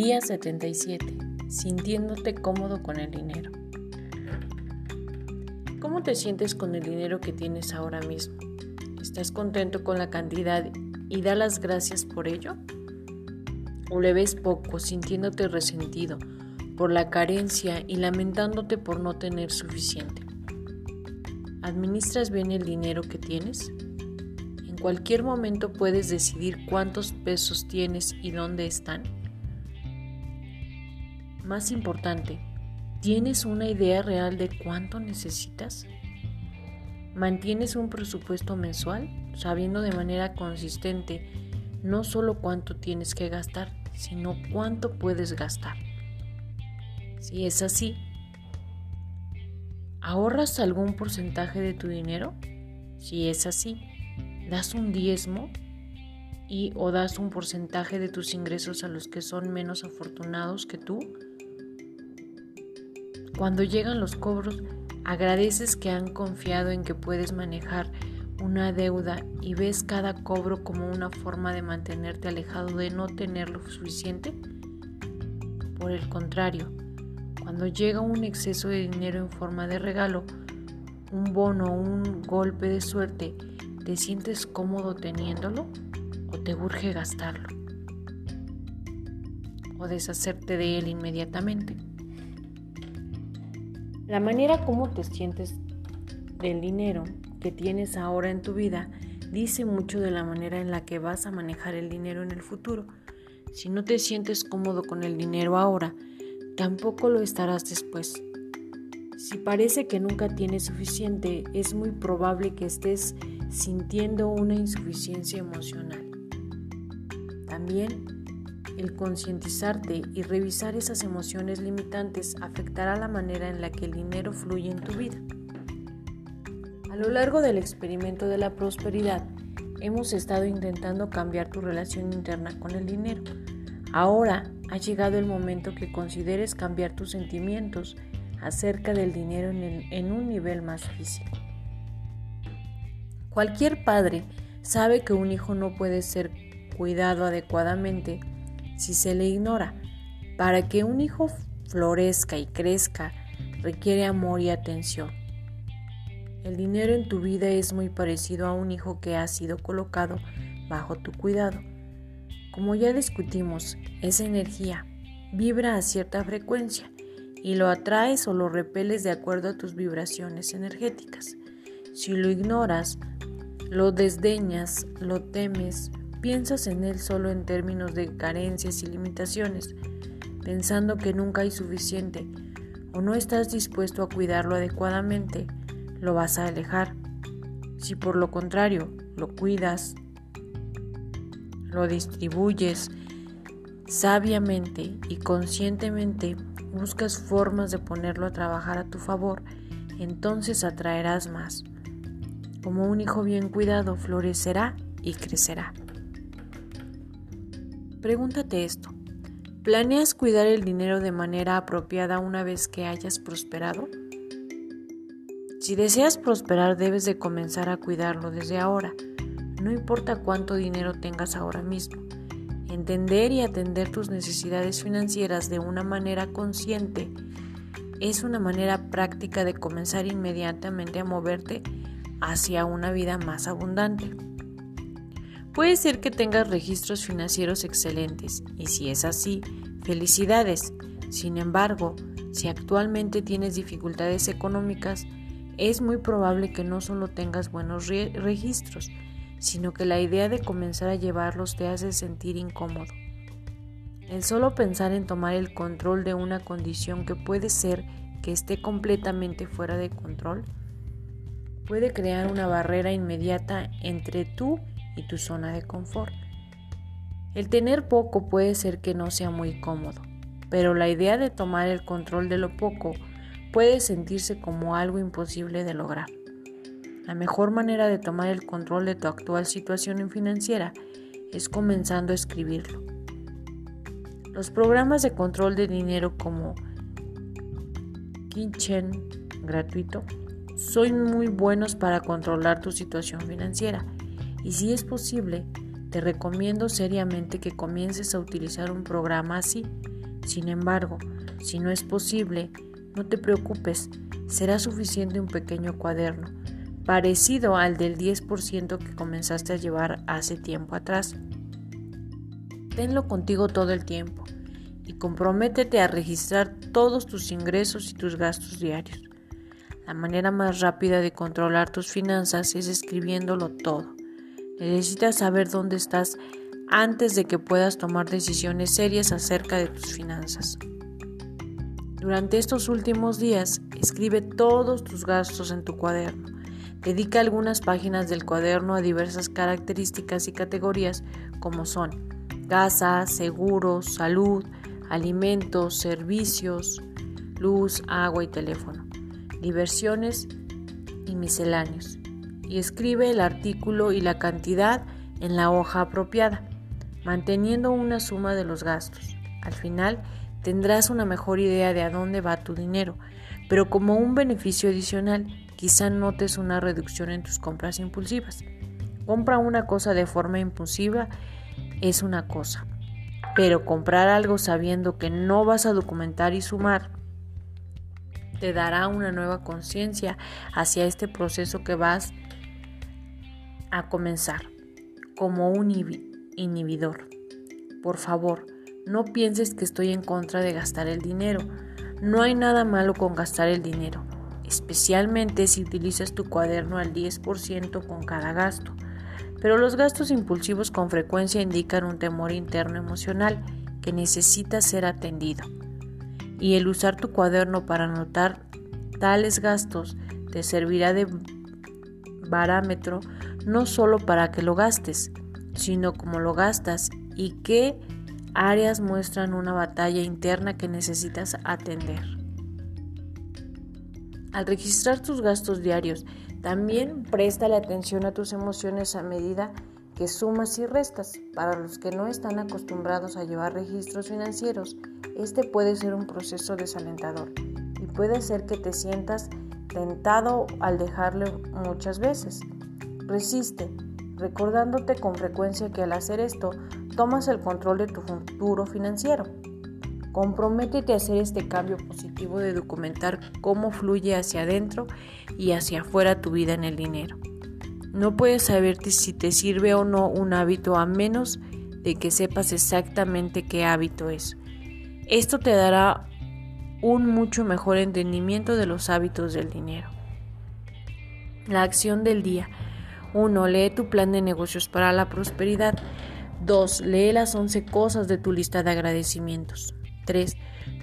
Día 77. Sintiéndote cómodo con el dinero. ¿Cómo te sientes con el dinero que tienes ahora mismo? ¿Estás contento con la cantidad y da las gracias por ello? ¿O le ves poco, sintiéndote resentido por la carencia y lamentándote por no tener suficiente? ¿Administras bien el dinero que tienes? En cualquier momento puedes decidir cuántos pesos tienes y dónde están. Más importante, ¿tienes una idea real de cuánto necesitas? ¿Mantienes un presupuesto mensual sabiendo de manera consistente no solo cuánto tienes que gastar, sino cuánto puedes gastar? Si es así, ¿ahorras algún porcentaje de tu dinero? Si es así, ¿das un diezmo y o das un porcentaje de tus ingresos a los que son menos afortunados que tú? Cuando llegan los cobros, agradeces que han confiado en que puedes manejar una deuda y ves cada cobro como una forma de mantenerte alejado de no tener lo suficiente? Por el contrario, cuando llega un exceso de dinero en forma de regalo, un bono o un golpe de suerte, ¿te sientes cómodo teniéndolo o te urge gastarlo? O deshacerte de él inmediatamente. La manera como te sientes del dinero que tienes ahora en tu vida dice mucho de la manera en la que vas a manejar el dinero en el futuro. Si no te sientes cómodo con el dinero ahora, tampoco lo estarás después. Si parece que nunca tienes suficiente, es muy probable que estés sintiendo una insuficiencia emocional. También el concientizarte y revisar esas emociones limitantes afectará la manera en la que el dinero fluye en tu vida. A lo largo del experimento de la prosperidad, hemos estado intentando cambiar tu relación interna con el dinero. Ahora ha llegado el momento que consideres cambiar tus sentimientos acerca del dinero en, en, un nivel más físico. Cualquier padre sabe que un hijo no puede ser cuidado adecuadamente si se le ignora. Para que un hijo florezca y crezca requiere amor y atención. El dinero en tu vida es muy parecido a un hijo que ha sido colocado bajo tu cuidado. Como ya discutimos, esa energía vibra a cierta frecuencia y lo atraes o lo repeles de acuerdo a tus vibraciones energéticas. Si lo ignoras, lo desdeñas, lo temes, Piensas en él solo en términos de carencias y limitaciones, pensando que nunca hay suficiente o no estás dispuesto a cuidarlo adecuadamente, lo vas a alejar. Si por lo contrario lo cuidas, lo distribuyes sabiamente y conscientemente, buscas formas de ponerlo a trabajar a tu favor, entonces atraerás más. Como un hijo bien cuidado, florecerá y crecerá. Pregúntate esto. ¿Planeas cuidar el dinero de manera apropiada una vez que hayas prosperado? Si deseas prosperar debes de comenzar a cuidarlo desde ahora, no importa cuánto dinero tengas ahora mismo. Entender y atender tus necesidades financieras de una manera consciente es una manera práctica de comenzar inmediatamente a moverte hacia una vida más abundante. Puede ser que tengas registros financieros excelentes y si es así, felicidades. Sin embargo, si actualmente tienes dificultades económicas, es muy probable que no solo tengas buenos registros, sino que la idea de comenzar a llevarlos te hace sentir incómodo. El solo pensar en tomar el control de una condición que puede ser que esté completamente fuera de control puede crear una barrera inmediata entre tú y tu zona de confort. El tener poco puede ser que no sea muy cómodo, pero la idea de tomar el control de lo poco puede sentirse como algo imposible de lograr. La mejor manera de tomar el control de tu actual situación financiera es comenzando a escribirlo. Los programas de control de dinero como Kitchen gratuito son muy buenos para controlar tu situación financiera y si es posible, te recomiendo seriamente que comiences a utilizar un programa así Sin embargo, si no es posible, no te preocupes, será suficiente un pequeño cuaderno, parecido al del 10% que comenzaste a llevar hace tiempo atrás. Tenlo contigo todo el tiempo y comprométete a registrar todos tus ingresos y tus gastos diarios. La manera más rápida de controlar tus finanzas es escribiéndolo todo. Necesitas saber dónde estás antes de que puedas tomar decisiones serias acerca de tus finanzas. Durante estos últimos días, escribe todos tus gastos en tu cuaderno. Dedica algunas páginas del cuaderno a diversas características y categorías como son casa, seguros, salud, alimentos, servicios, luz, agua y teléfono diversiones y misceláneos, y escribe el artículo y la cantidad en la hoja apropiada, manteniendo una suma de los gastos. Al final tendrás una mejor idea de a dónde va tu dinero, pero como un beneficio adicional, quizá notes una reducción en tus compras impulsivas. Compra una cosa de forma impulsiva es una cosa, pero comprar algo sabiendo que no vas a documentar y sumar te dará una nueva conciencia hacia este proceso que vas a comenzar como un inhibidor. Por favor, no pienses que estoy en contra de gastar el dinero. No hay nada malo con gastar el dinero, especialmente si utilizas tu cuaderno al 10% con cada gasto. Pero los gastos impulsivos con frecuencia indican un temor interno emocional que necesita ser atendido y el usar tu cuaderno para anotar tales gastos te servirá de parámetro no solo para que lo gastes, sino cómo lo gastas y qué áreas muestran una batalla interna que necesitas atender. Al registrar tus gastos diarios, también presta la atención a tus emociones a medida que sumas y restas. Para los que no están acostumbrados a llevar registros financieros, este puede ser un proceso desalentador y puede ser que te sientas tentado al dejarle muchas veces. Resiste, recordándote con frecuencia que al hacer esto tomas el control de tu futuro financiero. Comprométete a hacer este cambio positivo de documentar cómo fluye hacia adentro y hacia afuera tu vida en el dinero. No puedes saber si te sirve o no un hábito a menos de que sepas exactamente qué hábito es. Esto te dará un mucho mejor entendimiento de los hábitos del dinero. La acción del día. 1. Lee tu plan de negocios para la prosperidad. 2. Lee las 11 cosas de tu lista de agradecimientos. 3.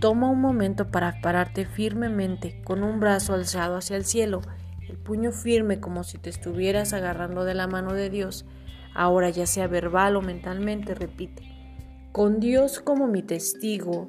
Toma un momento para pararte firmemente con un brazo alzado hacia el cielo el puño firme como si te estuvieras agarrando de la mano de Dios, ahora ya sea verbal o mentalmente, repite, con Dios como mi testigo.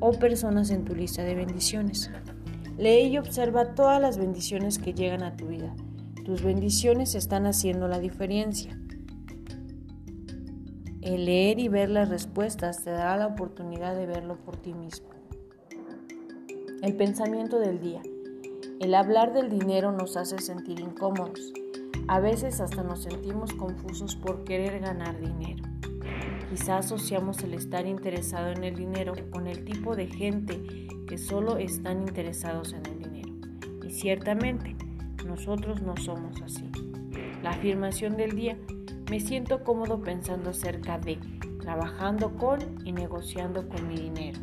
o personas en tu lista de bendiciones. Lee y observa todas las bendiciones que llegan a tu vida. Tus bendiciones están haciendo la diferencia. El leer y ver las respuestas te dará la oportunidad de verlo por ti mismo. El pensamiento del día. El hablar del dinero nos hace sentir incómodos. A veces hasta nos sentimos confusos por querer ganar dinero. Quizás asociamos el estar interesado en el dinero con el tipo de gente que solo están interesados en el dinero. Y ciertamente, nosotros no somos así. La afirmación del día, me siento cómodo pensando acerca de, trabajando con y negociando con mi dinero.